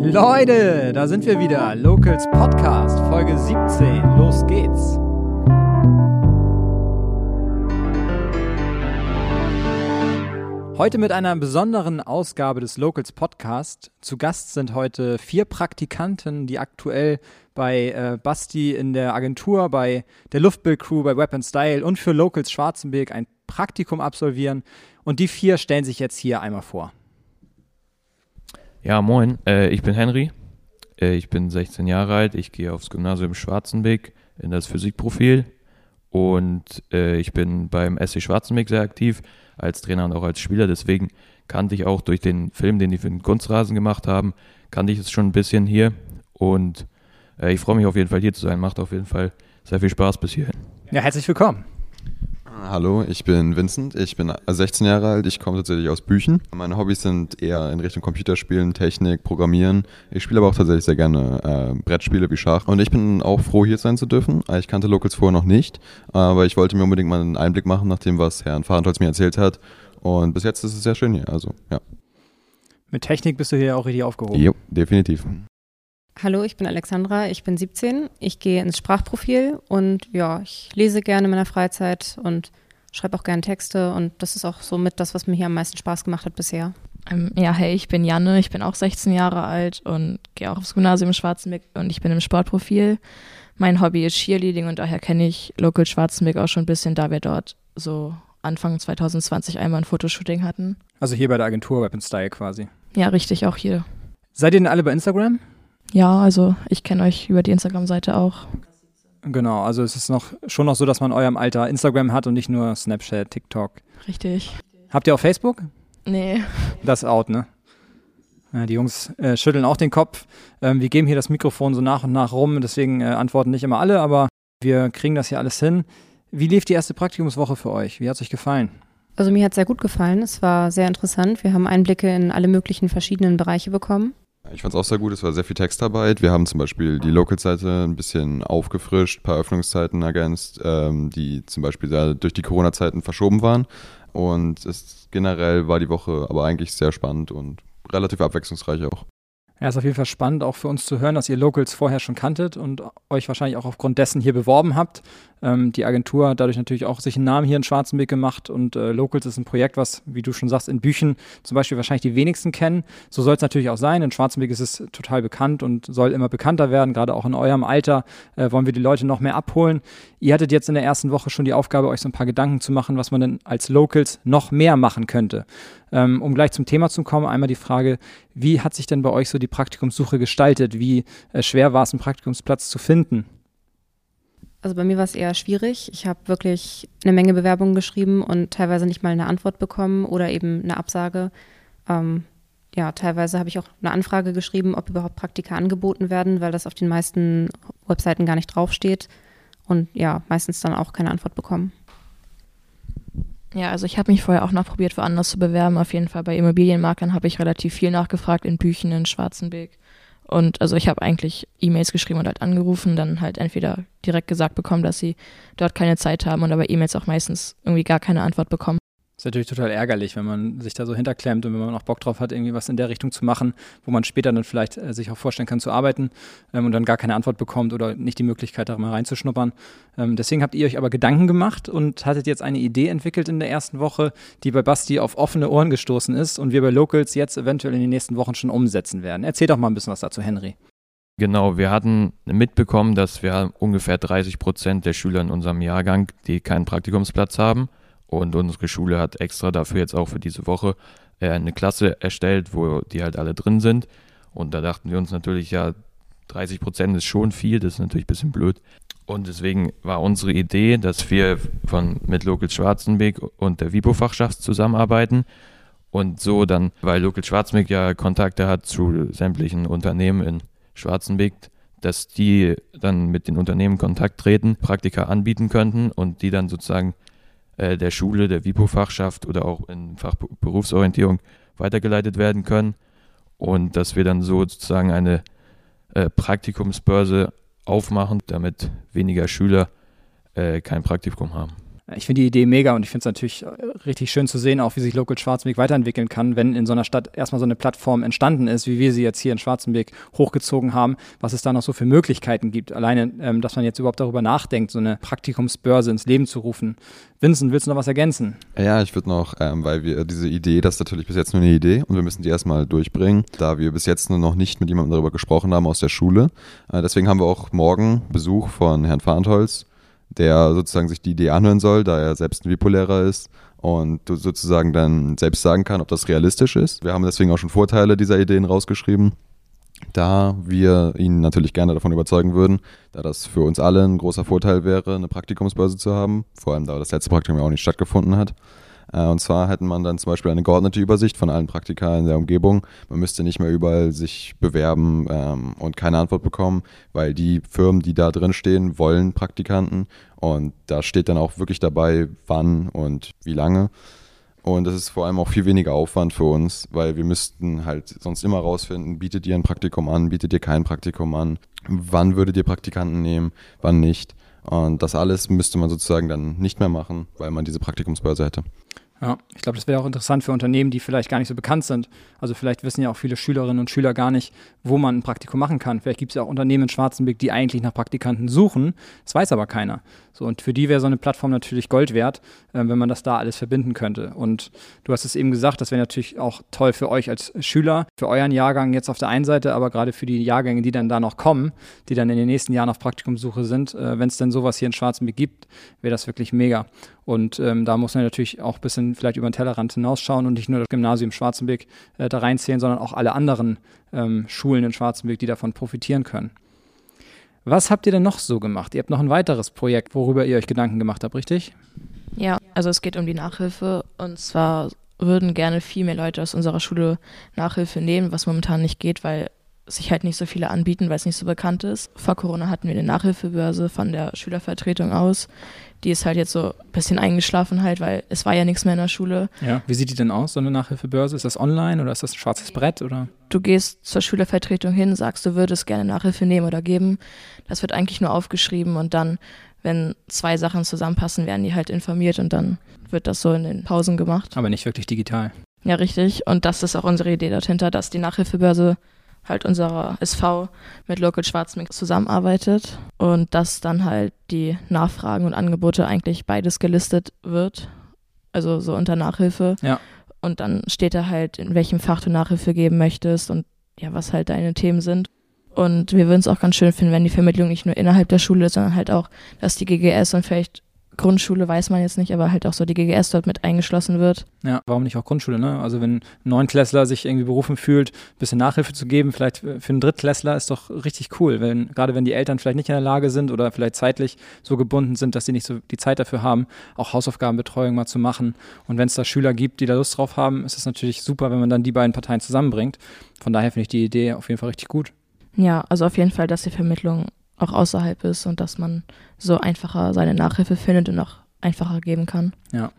Leute, da sind wir wieder. Locals Podcast, Folge 17. Los geht's. Heute mit einer besonderen Ausgabe des Locals Podcast. Zu Gast sind heute vier Praktikanten, die aktuell bei äh, Basti in der Agentur, bei der Luftbildcrew, bei Weapon Style und für Locals Schwarzenberg ein Praktikum absolvieren. Und die vier stellen sich jetzt hier einmal vor. Ja, moin, äh, ich bin Henry. Äh, ich bin 16 Jahre alt. Ich gehe aufs Gymnasium Schwarzenbeck in das Physikprofil. Und äh, ich bin beim SC Schwarzenbeck sehr aktiv, als Trainer und auch als Spieler. Deswegen kannte ich auch durch den Film, den die für den Kunstrasen gemacht haben, kannte ich es schon ein bisschen hier. Und äh, ich freue mich auf jeden Fall hier zu sein. Macht auf jeden Fall sehr viel Spaß bis hierhin. Ja, herzlich willkommen. Hallo, ich bin Vincent, ich bin 16 Jahre alt, ich komme tatsächlich aus Büchen. Meine Hobbys sind eher in Richtung Computerspielen, Technik, Programmieren. Ich spiele aber auch tatsächlich sehr gerne äh, Brettspiele wie Schach. Und ich bin auch froh, hier sein zu dürfen. Ich kannte Locals vorher noch nicht, aber ich wollte mir unbedingt mal einen Einblick machen nach dem, was Herrn Fahrenholz mir erzählt hat. Und bis jetzt ist es sehr schön hier, also ja. Mit Technik bist du hier auch richtig aufgehoben. Jo, definitiv. Hallo, ich bin Alexandra, ich bin 17. Ich gehe ins Sprachprofil und ja, ich lese gerne in meiner Freizeit und schreibe auch gerne Texte und das ist auch so mit das, was mir hier am meisten Spaß gemacht hat bisher. Ähm, ja, hey, ich bin Janne, ich bin auch 16 Jahre alt und gehe auch aufs Gymnasium Schwarzenbeck und ich bin im Sportprofil. Mein Hobby ist Cheerleading und daher kenne ich Local Schwarzenbeck auch schon ein bisschen, da wir dort so Anfang 2020 einmal ein Fotoshooting hatten. Also hier bei der Agentur Weapon Style quasi. Ja, richtig, auch hier. Seid ihr denn alle bei Instagram? Ja, also ich kenne euch über die Instagram-Seite auch. Genau, also es ist noch schon noch so, dass man eurem Alter Instagram hat und nicht nur Snapchat, TikTok. Richtig. Habt ihr auch Facebook? Nee. Das ist out, ne? Ja, die Jungs äh, schütteln auch den Kopf. Ähm, wir geben hier das Mikrofon so nach und nach rum, deswegen äh, antworten nicht immer alle, aber wir kriegen das hier alles hin. Wie lief die erste Praktikumswoche für euch? Wie hat es euch gefallen? Also mir hat es sehr gut gefallen. Es war sehr interessant. Wir haben Einblicke in alle möglichen verschiedenen Bereiche bekommen. Ich fand es auch sehr gut, es war sehr viel Textarbeit. Wir haben zum Beispiel die Local-Seite ein bisschen aufgefrischt, ein paar Öffnungszeiten ergänzt, ähm, die zum Beispiel da durch die Corona-Zeiten verschoben waren. Und es generell war die Woche aber eigentlich sehr spannend und relativ abwechslungsreich auch. Ja, ist auf jeden Fall spannend, auch für uns zu hören, dass ihr Locals vorher schon kanntet und euch wahrscheinlich auch aufgrund dessen hier beworben habt. Ähm, die Agentur hat dadurch natürlich auch sich einen Namen hier in Schwarzenbeck gemacht und äh, Locals ist ein Projekt, was, wie du schon sagst, in Büchen zum Beispiel wahrscheinlich die wenigsten kennen. So soll es natürlich auch sein. In Schwarzenbeck ist es total bekannt und soll immer bekannter werden. Gerade auch in eurem Alter äh, wollen wir die Leute noch mehr abholen. Ihr hattet jetzt in der ersten Woche schon die Aufgabe, euch so ein paar Gedanken zu machen, was man denn als Locals noch mehr machen könnte. Ähm, um gleich zum Thema zu kommen, einmal die Frage, wie hat sich denn bei euch so die Praktikumssuche gestaltet? Wie äh, schwer war es, einen Praktikumsplatz zu finden? Also bei mir war es eher schwierig. Ich habe wirklich eine Menge Bewerbungen geschrieben und teilweise nicht mal eine Antwort bekommen oder eben eine Absage. Ähm, ja, teilweise habe ich auch eine Anfrage geschrieben, ob überhaupt Praktika angeboten werden, weil das auf den meisten Webseiten gar nicht draufsteht. Und ja, meistens dann auch keine Antwort bekommen. Ja, also ich habe mich vorher auch noch probiert, woanders zu bewerben. Auf jeden Fall bei Immobilienmaklern habe ich relativ viel nachgefragt, in Büchen, in Schwarzenbeek. Und also ich habe eigentlich E-Mails geschrieben und halt angerufen, dann halt entweder direkt gesagt bekommen, dass sie dort keine Zeit haben und aber E-Mails auch meistens irgendwie gar keine Antwort bekommen. Ist natürlich total ärgerlich, wenn man sich da so hinterklemmt und wenn man auch Bock drauf hat, irgendwie was in der Richtung zu machen, wo man später dann vielleicht äh, sich auch vorstellen kann zu arbeiten ähm, und dann gar keine Antwort bekommt oder nicht die Möglichkeit, da mal reinzuschnuppern. Ähm, deswegen habt ihr euch aber Gedanken gemacht und hattet jetzt eine Idee entwickelt in der ersten Woche, die bei Basti auf offene Ohren gestoßen ist und wir bei Locals jetzt eventuell in den nächsten Wochen schon umsetzen werden. Erzähl doch mal ein bisschen was dazu, Henry. Genau, wir hatten mitbekommen, dass wir ungefähr 30 Prozent der Schüler in unserem Jahrgang, die keinen Praktikumsplatz haben. Und unsere Schule hat extra dafür jetzt auch für diese Woche äh, eine Klasse erstellt, wo die halt alle drin sind. Und da dachten wir uns natürlich, ja, 30 Prozent ist schon viel, das ist natürlich ein bisschen blöd. Und deswegen war unsere Idee, dass wir von mit Local Schwarzenbeck und der WIPO-Fachschaft zusammenarbeiten und so dann, weil Local Schwarzenbeck ja Kontakte hat zu sämtlichen Unternehmen in Schwarzenbeck, dass die dann mit den Unternehmen Kontakt treten, Praktika anbieten könnten und die dann sozusagen äh, der Schule, der WIPO-Fachschaft oder auch in Fachberufsorientierung weitergeleitet werden können und dass wir dann so sozusagen eine äh, Praktikumsbörse aufmachen, damit weniger Schüler äh, kein Praktikum haben. Ich finde die Idee mega und ich finde es natürlich richtig schön zu sehen, auch wie sich Local Schwarzenberg weiterentwickeln kann, wenn in so einer Stadt erstmal so eine Plattform entstanden ist, wie wir sie jetzt hier in Schwarzenberg hochgezogen haben, was es da noch so für Möglichkeiten gibt. Alleine, ähm, dass man jetzt überhaupt darüber nachdenkt, so eine Praktikumsbörse ins Leben zu rufen. Vincent, willst du noch was ergänzen? Ja, ich würde noch, ähm, weil wir diese Idee, das ist natürlich bis jetzt nur eine Idee und wir müssen die erstmal durchbringen, da wir bis jetzt nur noch nicht mit jemandem darüber gesprochen haben aus der Schule. Äh, deswegen haben wir auch morgen Besuch von Herrn Farntholz der sozusagen sich die Idee anhören soll, da er selbst ein WIPO-Lehrer ist und du sozusagen dann selbst sagen kann, ob das realistisch ist. Wir haben deswegen auch schon Vorteile dieser Ideen rausgeschrieben, da wir ihn natürlich gerne davon überzeugen würden, da das für uns alle ein großer Vorteil wäre, eine Praktikumsbörse zu haben, vor allem da das letzte Praktikum ja auch nicht stattgefunden hat. Äh, und zwar hätte man dann zum Beispiel eine geordnete Übersicht von allen Praktika in der Umgebung. Man müsste nicht mehr überall sich bewerben ähm, und keine Antwort bekommen, weil die Firmen, die da drin stehen, wollen Praktikanten. Und da steht dann auch wirklich dabei, wann und wie lange. Und das ist vor allem auch viel weniger Aufwand für uns, weil wir müssten halt sonst immer rausfinden, bietet ihr ein Praktikum an, bietet ihr kein Praktikum an, wann würdet ihr Praktikanten nehmen, wann nicht. Und das alles müsste man sozusagen dann nicht mehr machen, weil man diese Praktikumsbörse hätte. Ja, ich glaube, das wäre auch interessant für Unternehmen, die vielleicht gar nicht so bekannt sind. Also vielleicht wissen ja auch viele Schülerinnen und Schüler gar nicht, wo man ein Praktikum machen kann. Vielleicht gibt es ja auch Unternehmen in Schwarzenberg, die eigentlich nach Praktikanten suchen. Das weiß aber keiner. So, und für die wäre so eine Plattform natürlich Gold wert, äh, wenn man das da alles verbinden könnte. Und du hast es eben gesagt, das wäre natürlich auch toll für euch als Schüler, für euren Jahrgang jetzt auf der einen Seite, aber gerade für die Jahrgänge, die dann da noch kommen, die dann in den nächsten Jahren auf Praktikumssuche sind. Äh, wenn es denn sowas hier in Schwarzenberg gibt, wäre das wirklich mega. Und ähm, da muss man natürlich auch ein bisschen vielleicht über den Tellerrand hinausschauen und nicht nur das Gymnasium Schwarzenberg äh, da reinzählen, sondern auch alle anderen ähm, Schulen in Schwarzenberg, die davon profitieren können. Was habt ihr denn noch so gemacht? Ihr habt noch ein weiteres Projekt, worüber ihr euch Gedanken gemacht habt, richtig? Ja, also es geht um die Nachhilfe und zwar würden gerne viel mehr Leute aus unserer Schule Nachhilfe nehmen, was momentan nicht geht, weil sich halt nicht so viele anbieten, weil es nicht so bekannt ist. Vor Corona hatten wir eine Nachhilfebörse von der Schülervertretung aus. Die ist halt jetzt so ein bisschen eingeschlafen halt, weil es war ja nichts mehr in der Schule. Ja, wie sieht die denn aus, so eine Nachhilfebörse? Ist das online oder ist das ein schwarzes Brett oder? Du gehst zur Schülervertretung hin, sagst, du würdest gerne Nachhilfe nehmen oder geben. Das wird eigentlich nur aufgeschrieben und dann, wenn zwei Sachen zusammenpassen, werden die halt informiert und dann wird das so in den Pausen gemacht. Aber nicht wirklich digital. Ja, richtig. Und das ist auch unsere Idee dahinter, dass die Nachhilfebörse halt unserer SV mit Local Schwarzmix zusammenarbeitet und dass dann halt die Nachfragen und Angebote eigentlich beides gelistet wird, also so unter Nachhilfe. Ja. Und dann steht da halt, in welchem Fach du Nachhilfe geben möchtest und ja, was halt deine Themen sind. Und wir würden es auch ganz schön finden, wenn die Vermittlung nicht nur innerhalb der Schule ist, sondern halt auch, dass die GGS und vielleicht Grundschule weiß man jetzt nicht, aber halt auch so die GGS dort mit eingeschlossen wird. Ja, warum nicht auch Grundschule, ne? Also wenn ein Neunklässler sich irgendwie berufen fühlt, ein bisschen Nachhilfe zu geben, vielleicht für einen Drittklässler ist doch richtig cool, wenn, gerade wenn die Eltern vielleicht nicht in der Lage sind oder vielleicht zeitlich so gebunden sind, dass sie nicht so die Zeit dafür haben, auch Hausaufgabenbetreuung mal zu machen. Und wenn es da Schüler gibt, die da Lust drauf haben, ist es natürlich super, wenn man dann die beiden Parteien zusammenbringt. Von daher finde ich die Idee auf jeden Fall richtig gut. Ja, also auf jeden Fall, dass die Vermittlung auch außerhalb ist und dass man so einfacher seine Nachhilfe findet und auch einfacher geben kann. Ja.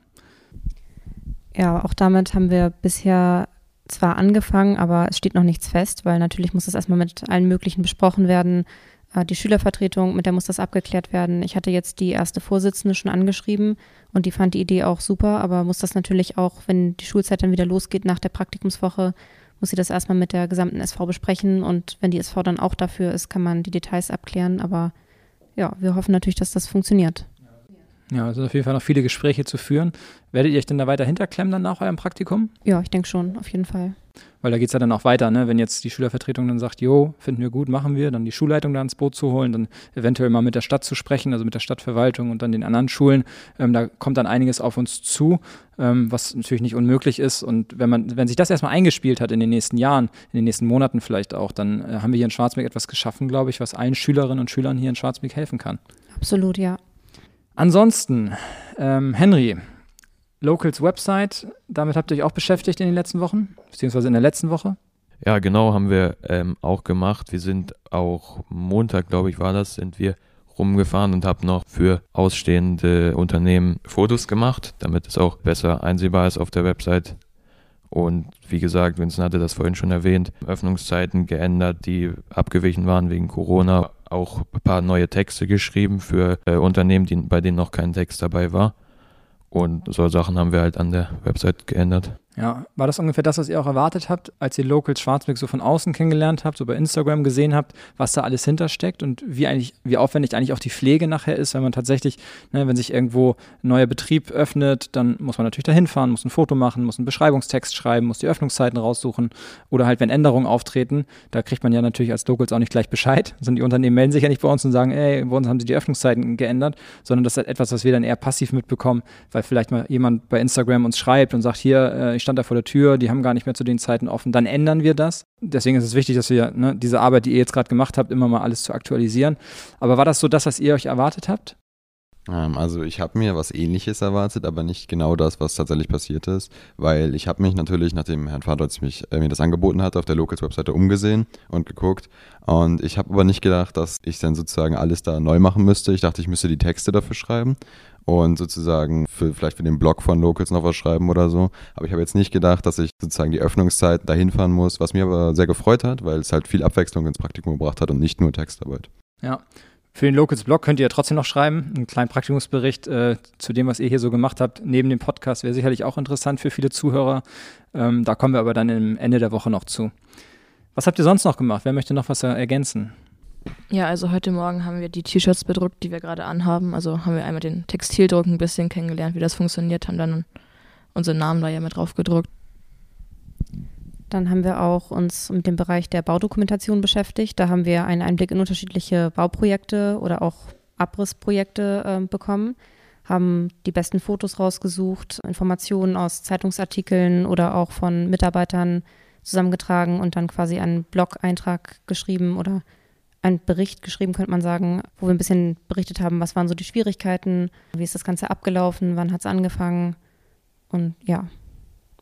Ja, auch damit haben wir bisher zwar angefangen, aber es steht noch nichts fest, weil natürlich muss das erstmal mit allen möglichen besprochen werden. Äh, die Schülervertretung, mit der muss das abgeklärt werden. Ich hatte jetzt die erste Vorsitzende schon angeschrieben und die fand die Idee auch super, aber muss das natürlich auch, wenn die Schulzeit dann wieder losgeht nach der Praktikumswoche, muss sie das erstmal mit der gesamten SV besprechen und wenn die SV dann auch dafür ist, kann man die Details abklären. Aber ja, wir hoffen natürlich, dass das funktioniert. Ja, also auf jeden Fall noch viele Gespräche zu führen. Werdet ihr euch denn da weiter hinterklemmen dann nach eurem Praktikum? Ja, ich denke schon, auf jeden Fall. Weil da geht es ja dann auch weiter, ne? wenn jetzt die Schülervertretung dann sagt, jo, finden wir gut, machen wir, dann die Schulleitung da ins Boot zu holen, dann eventuell mal mit der Stadt zu sprechen, also mit der Stadtverwaltung und dann den anderen Schulen. Ähm, da kommt dann einiges auf uns zu, ähm, was natürlich nicht unmöglich ist. Und wenn man, wenn sich das erstmal eingespielt hat in den nächsten Jahren, in den nächsten Monaten vielleicht auch, dann äh, haben wir hier in Schwarzberg etwas geschaffen, glaube ich, was allen Schülerinnen und Schülern hier in Schwarzberg helfen kann. Absolut, ja. Ansonsten, ähm, Henry, Locals Website, damit habt ihr euch auch beschäftigt in den letzten Wochen, beziehungsweise in der letzten Woche? Ja, genau, haben wir ähm, auch gemacht. Wir sind auch Montag, glaube ich, war das, sind wir rumgefahren und haben noch für ausstehende Unternehmen Fotos gemacht, damit es auch besser einsehbar ist auf der Website. Und wie gesagt, Vincent hatte das vorhin schon erwähnt, Öffnungszeiten geändert, die abgewichen waren wegen Corona. Auch ein paar neue Texte geschrieben für äh, Unternehmen, die, bei denen noch kein Text dabei war. Und so Sachen haben wir halt an der Website geändert. Ja, war das ungefähr das, was ihr auch erwartet habt, als ihr Locals Schwarzweg so von außen kennengelernt habt, so bei Instagram gesehen habt, was da alles hintersteckt und wie eigentlich, wie aufwendig eigentlich auch die Pflege nachher ist, wenn man tatsächlich, ne, wenn sich irgendwo ein neuer Betrieb öffnet, dann muss man natürlich dahin fahren, muss ein Foto machen, muss einen Beschreibungstext schreiben, muss die Öffnungszeiten raussuchen oder halt, wenn Änderungen auftreten, da kriegt man ja natürlich als Locals auch nicht gleich Bescheid. Also die Unternehmen melden sich ja nicht bei uns und sagen, ey, bei uns haben sie die Öffnungszeiten geändert, sondern das ist halt etwas, was wir dann eher passiv mitbekommen, weil vielleicht mal jemand bei Instagram uns schreibt und sagt, hier, äh, ich stand da vor der Tür, die haben gar nicht mehr zu den Zeiten offen, dann ändern wir das. Deswegen ist es wichtig, dass wir ne, diese Arbeit, die ihr jetzt gerade gemacht habt, immer mal alles zu aktualisieren. Aber war das so das, was ihr euch erwartet habt? Ähm, also ich habe mir was ähnliches erwartet, aber nicht genau das, was tatsächlich passiert ist, weil ich habe mich natürlich, nachdem Herrn Fadotz mich, äh, mir das angeboten hat, auf der Locals-Webseite umgesehen und geguckt und ich habe aber nicht gedacht, dass ich dann sozusagen alles da neu machen müsste. Ich dachte, ich müsste die Texte dafür schreiben und sozusagen für, vielleicht für den Blog von Locals noch was schreiben oder so. Aber ich habe jetzt nicht gedacht, dass ich sozusagen die Öffnungszeit dahin fahren muss, was mir aber sehr gefreut hat, weil es halt viel Abwechslung ins Praktikum gebracht hat und nicht nur Textarbeit. Ja. Für den Locals Blog könnt ihr ja trotzdem noch schreiben. Einen kleinen Praktikumsbericht äh, zu dem, was ihr hier so gemacht habt, neben dem Podcast, wäre sicherlich auch interessant für viele Zuhörer. Ähm, da kommen wir aber dann am Ende der Woche noch zu. Was habt ihr sonst noch gemacht? Wer möchte noch was ergänzen? Ja, also heute Morgen haben wir die T-Shirts bedruckt, die wir gerade anhaben. Also haben wir einmal den Textildruck ein bisschen kennengelernt, wie das funktioniert, haben dann unseren Namen da ja mit drauf gedruckt. Dann haben wir auch uns mit dem Bereich der Baudokumentation beschäftigt. Da haben wir einen Einblick in unterschiedliche Bauprojekte oder auch Abrissprojekte äh, bekommen, haben die besten Fotos rausgesucht, Informationen aus Zeitungsartikeln oder auch von Mitarbeitern zusammengetragen und dann quasi einen Blog-Eintrag geschrieben oder einen Bericht geschrieben, könnte man sagen, wo wir ein bisschen berichtet haben, was waren so die Schwierigkeiten, wie ist das Ganze abgelaufen, wann hat es angefangen und ja,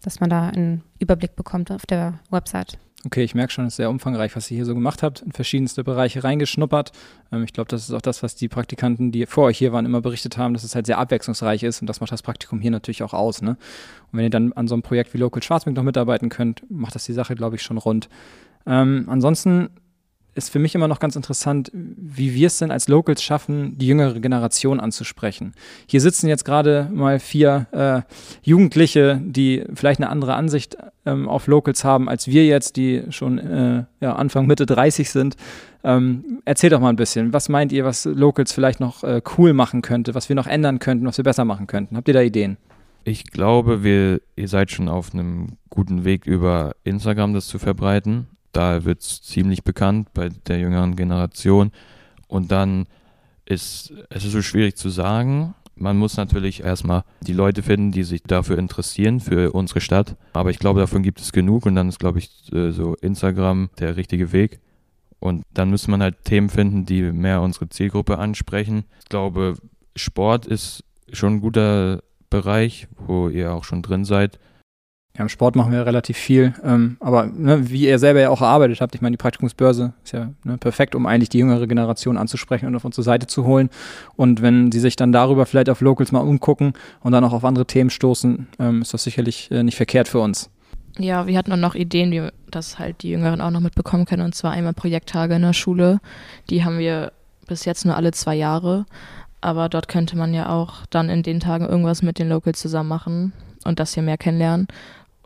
dass man da einen Überblick bekommt auf der Website. Okay, ich merke schon, es ist sehr umfangreich, was ihr hier so gemacht habt, in verschiedenste Bereiche reingeschnuppert. Ähm, ich glaube, das ist auch das, was die Praktikanten, die vor euch hier waren, immer berichtet haben, dass es halt sehr abwechslungsreich ist und das macht das Praktikum hier natürlich auch aus. Ne? Und wenn ihr dann an so einem Projekt wie Local Schwarzweg noch mitarbeiten könnt, macht das die Sache, glaube ich, schon rund. Ähm, ansonsten ist für mich immer noch ganz interessant, wie wir es denn als Locals schaffen, die jüngere Generation anzusprechen. Hier sitzen jetzt gerade mal vier äh, Jugendliche, die vielleicht eine andere Ansicht ähm, auf Locals haben als wir jetzt, die schon äh, ja, Anfang, Mitte 30 sind. Ähm, erzählt doch mal ein bisschen, was meint ihr, was Locals vielleicht noch äh, cool machen könnte, was wir noch ändern könnten, was wir besser machen könnten? Habt ihr da Ideen? Ich glaube, wir, ihr seid schon auf einem guten Weg über Instagram das zu verbreiten da wird es ziemlich bekannt bei der jüngeren Generation. Und dann ist es ist so schwierig zu sagen. Man muss natürlich erstmal die Leute finden, die sich dafür interessieren, für unsere Stadt. Aber ich glaube, davon gibt es genug und dann ist, glaube ich, äh, so Instagram der richtige Weg. Und dann muss man halt Themen finden, die mehr unsere Zielgruppe ansprechen. Ich glaube, Sport ist schon ein guter Bereich, wo ihr auch schon drin seid. Ja, im Sport machen wir relativ viel. Ähm, aber ne, wie ihr selber ja auch erarbeitet habt, ich meine, die Praktikumsbörse ist ja ne, perfekt, um eigentlich die jüngere Generation anzusprechen und auf unsere Seite zu holen. Und wenn sie sich dann darüber vielleicht auf Locals mal umgucken und dann auch auf andere Themen stoßen, ähm, ist das sicherlich äh, nicht verkehrt für uns. Ja, wir hatten auch noch Ideen, wie das halt die Jüngeren auch noch mitbekommen können. Und zwar einmal Projekttage in der Schule. Die haben wir bis jetzt nur alle zwei Jahre. Aber dort könnte man ja auch dann in den Tagen irgendwas mit den Locals zusammen machen und das hier mehr kennenlernen.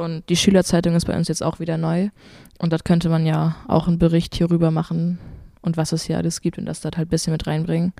Und die Schülerzeitung ist bei uns jetzt auch wieder neu. Und dort könnte man ja auch einen Bericht hierüber machen und was es hier alles gibt und das dort halt ein bisschen mit reinbringen.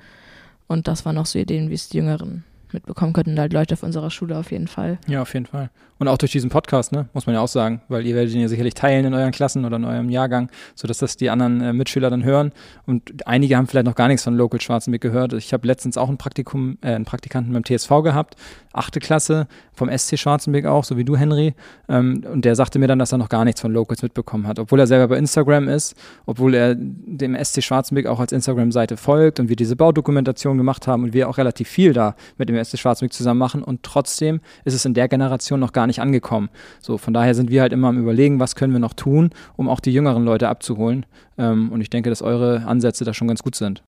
Und das waren auch so Ideen, wie es die Jüngeren mitbekommen könnten halt Leute auf unserer Schule auf jeden Fall. Ja, auf jeden Fall. Und auch durch diesen Podcast, ne, muss man ja auch sagen, weil ihr werdet ihn ja sicherlich teilen in euren Klassen oder in eurem Jahrgang, sodass das die anderen äh, Mitschüler dann hören. Und einige haben vielleicht noch gar nichts von Local Schwarzenbeck gehört. Ich habe letztens auch ein Praktikum, äh, einen Praktikanten beim TSV gehabt, achte Klasse, vom SC Schwarzenbeck auch, so wie du, Henry. Ähm, und der sagte mir dann, dass er noch gar nichts von Locals mitbekommen hat, obwohl er selber bei Instagram ist, obwohl er dem SC Schwarzenbeck auch als Instagram-Seite folgt und wir diese Baudokumentation gemacht haben und wir auch relativ viel da mit dem SC Schwarzenbeck zusammen machen. Und trotzdem ist es in der Generation noch gar nicht nicht angekommen. So, von daher sind wir halt immer am Überlegen, was können wir noch tun, um auch die jüngeren Leute abzuholen. Ähm, und ich denke, dass eure Ansätze da schon ganz gut sind.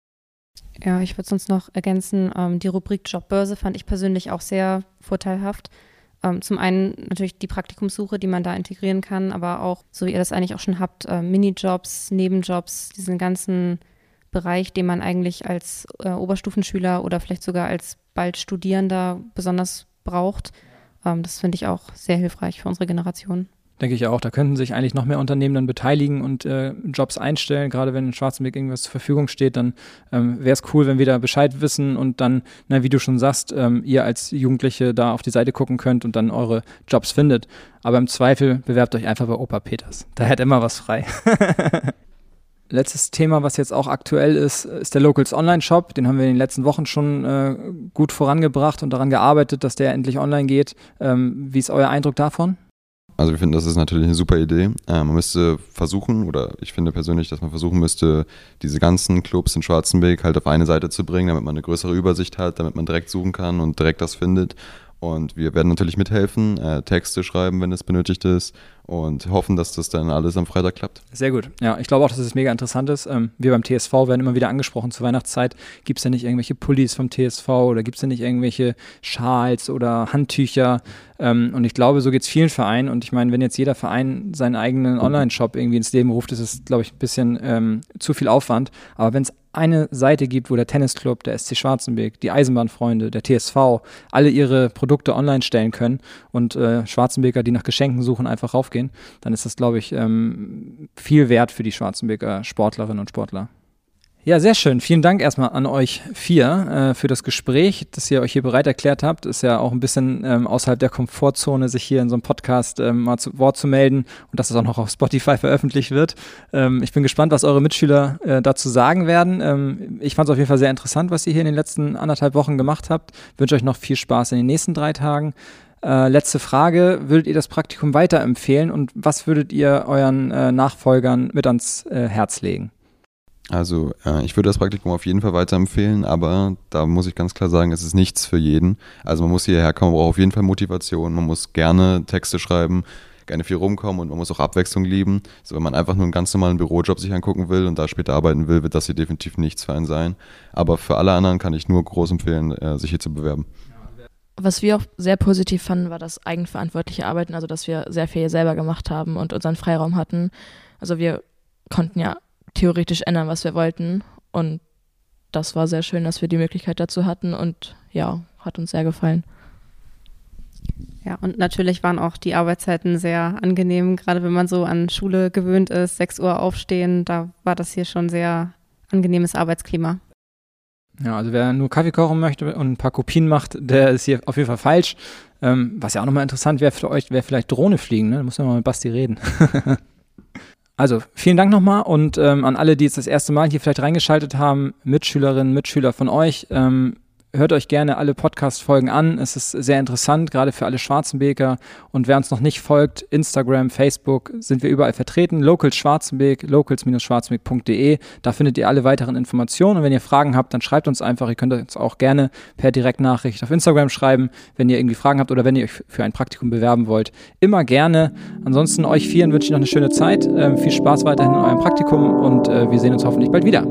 Ja, ich würde sonst noch ergänzen, ähm, die Rubrik Jobbörse fand ich persönlich auch sehr vorteilhaft. Ähm, zum einen natürlich die Praktikumssuche, die man da integrieren kann, aber auch, so wie ihr das eigentlich auch schon habt, äh, Minijobs, Nebenjobs, diesen ganzen Bereich, den man eigentlich als äh, Oberstufenschüler oder vielleicht sogar als bald Studierender besonders braucht. Ähm, das finde ich auch sehr hilfreich für unsere Generation. Denke ich auch. Da könnten sich eigentlich noch mehr Unternehmen dann beteiligen und äh, Jobs einstellen. Gerade wenn in Schwarzenberg irgendwas zur Verfügung steht, dann ähm, wäre es cool, wenn wir da Bescheid wissen und dann, na, wie du schon sagst, ähm, ihr als Jugendliche da auf die Seite gucken könnt und dann eure Jobs findet. Aber im Zweifel bewerbt euch einfach bei Opa Peters. Da hätte immer was frei. Letztes Thema, was jetzt auch aktuell ist, ist der Locals Online Shop. Den haben wir in den letzten Wochen schon äh, gut vorangebracht und daran gearbeitet, dass der endlich online geht. Ähm, wie ist euer Eindruck davon? Also wir finden, das ist natürlich eine super Idee. Äh, man müsste versuchen, oder ich finde persönlich, dass man versuchen müsste, diese ganzen Clubs in Schwarzenberg halt auf eine Seite zu bringen, damit man eine größere Übersicht hat, damit man direkt suchen kann und direkt das findet. Und wir werden natürlich mithelfen, äh, Texte schreiben, wenn es benötigt ist und hoffen, dass das dann alles am Freitag klappt. Sehr gut. Ja, ich glaube auch, dass es mega interessant ist. Ähm, wir beim TSV werden immer wieder angesprochen zur Weihnachtszeit. Gibt es denn nicht irgendwelche Pullis vom TSV oder gibt es denn nicht irgendwelche Schals oder Handtücher? Ähm, und ich glaube, so geht es vielen Vereinen. Und ich meine, wenn jetzt jeder Verein seinen eigenen Online-Shop irgendwie ins Leben ruft, ist es, glaube ich, ein bisschen ähm, zu viel Aufwand. Aber wenn es eine Seite gibt, wo der Tennisclub, der SC Schwarzenberg, die Eisenbahnfreunde, der TSV alle ihre Produkte online stellen können und äh, Schwarzenberger, die nach Geschenken suchen, einfach raufgehen, dann ist das, glaube ich, ähm, viel wert für die Schwarzenberger Sportlerinnen und Sportler. Ja, sehr schön. Vielen Dank erstmal an euch vier äh, für das Gespräch, dass ihr euch hier bereit erklärt habt. Ist ja auch ein bisschen ähm, außerhalb der Komfortzone, sich hier in so einem Podcast ähm, mal zu Wort zu melden und dass es auch noch auf Spotify veröffentlicht wird. Ähm, ich bin gespannt, was eure Mitschüler äh, dazu sagen werden. Ähm, ich fand es auf jeden Fall sehr interessant, was ihr hier in den letzten anderthalb Wochen gemacht habt. Wünsche euch noch viel Spaß in den nächsten drei Tagen. Äh, letzte Frage, würdet ihr das Praktikum weiterempfehlen und was würdet ihr euren äh, Nachfolgern mit ans äh, Herz legen? Also äh, ich würde das Praktikum auf jeden Fall weiterempfehlen, aber da muss ich ganz klar sagen, es ist nichts für jeden. Also man muss hierher kommen, man braucht auf jeden Fall Motivation, man muss gerne Texte schreiben, gerne viel rumkommen und man muss auch Abwechslung lieben. So, wenn man einfach nur einen ganz normalen Bürojob sich angucken will und da später arbeiten will, wird das hier definitiv nichts für einen sein. Aber für alle anderen kann ich nur groß empfehlen, äh, sich hier zu bewerben. Was wir auch sehr positiv fanden, war das eigenverantwortliche Arbeiten, also dass wir sehr viel selber gemacht haben und unseren Freiraum hatten. Also wir konnten ja theoretisch ändern, was wir wollten. Und das war sehr schön, dass wir die Möglichkeit dazu hatten und ja, hat uns sehr gefallen. Ja, und natürlich waren auch die Arbeitszeiten sehr angenehm, gerade wenn man so an Schule gewöhnt ist, 6 Uhr aufstehen, da war das hier schon sehr angenehmes Arbeitsklima. Ja, also wer nur Kaffee kochen möchte und ein paar Kopien macht, der ist hier auf jeden Fall falsch. Ähm, was ja auch nochmal interessant wäre für euch, wäre vielleicht Drohne fliegen, ne? Da muss man mal mit Basti reden. Also vielen Dank nochmal und ähm, an alle, die jetzt das erste Mal hier vielleicht reingeschaltet haben, Mitschülerinnen, Mitschüler von euch. Ähm, hört euch gerne alle Podcast-Folgen an. Es ist sehr interessant, gerade für alle Schwarzenbeker. Und wer uns noch nicht folgt, Instagram, Facebook, sind wir überall vertreten. Locals Schwarzenbeek, locals-schwarzenbeek.de. Da findet ihr alle weiteren Informationen. Und wenn ihr Fragen habt, dann schreibt uns einfach. Ihr könnt uns auch gerne per Direktnachricht auf Instagram schreiben, wenn ihr irgendwie Fragen habt oder wenn ihr euch für ein Praktikum bewerben wollt. Immer gerne. Ansonsten euch vieren wünsche ich noch eine schöne Zeit. Ähm, viel Spaß weiterhin in eurem Praktikum und äh, wir sehen uns hoffentlich bald wieder.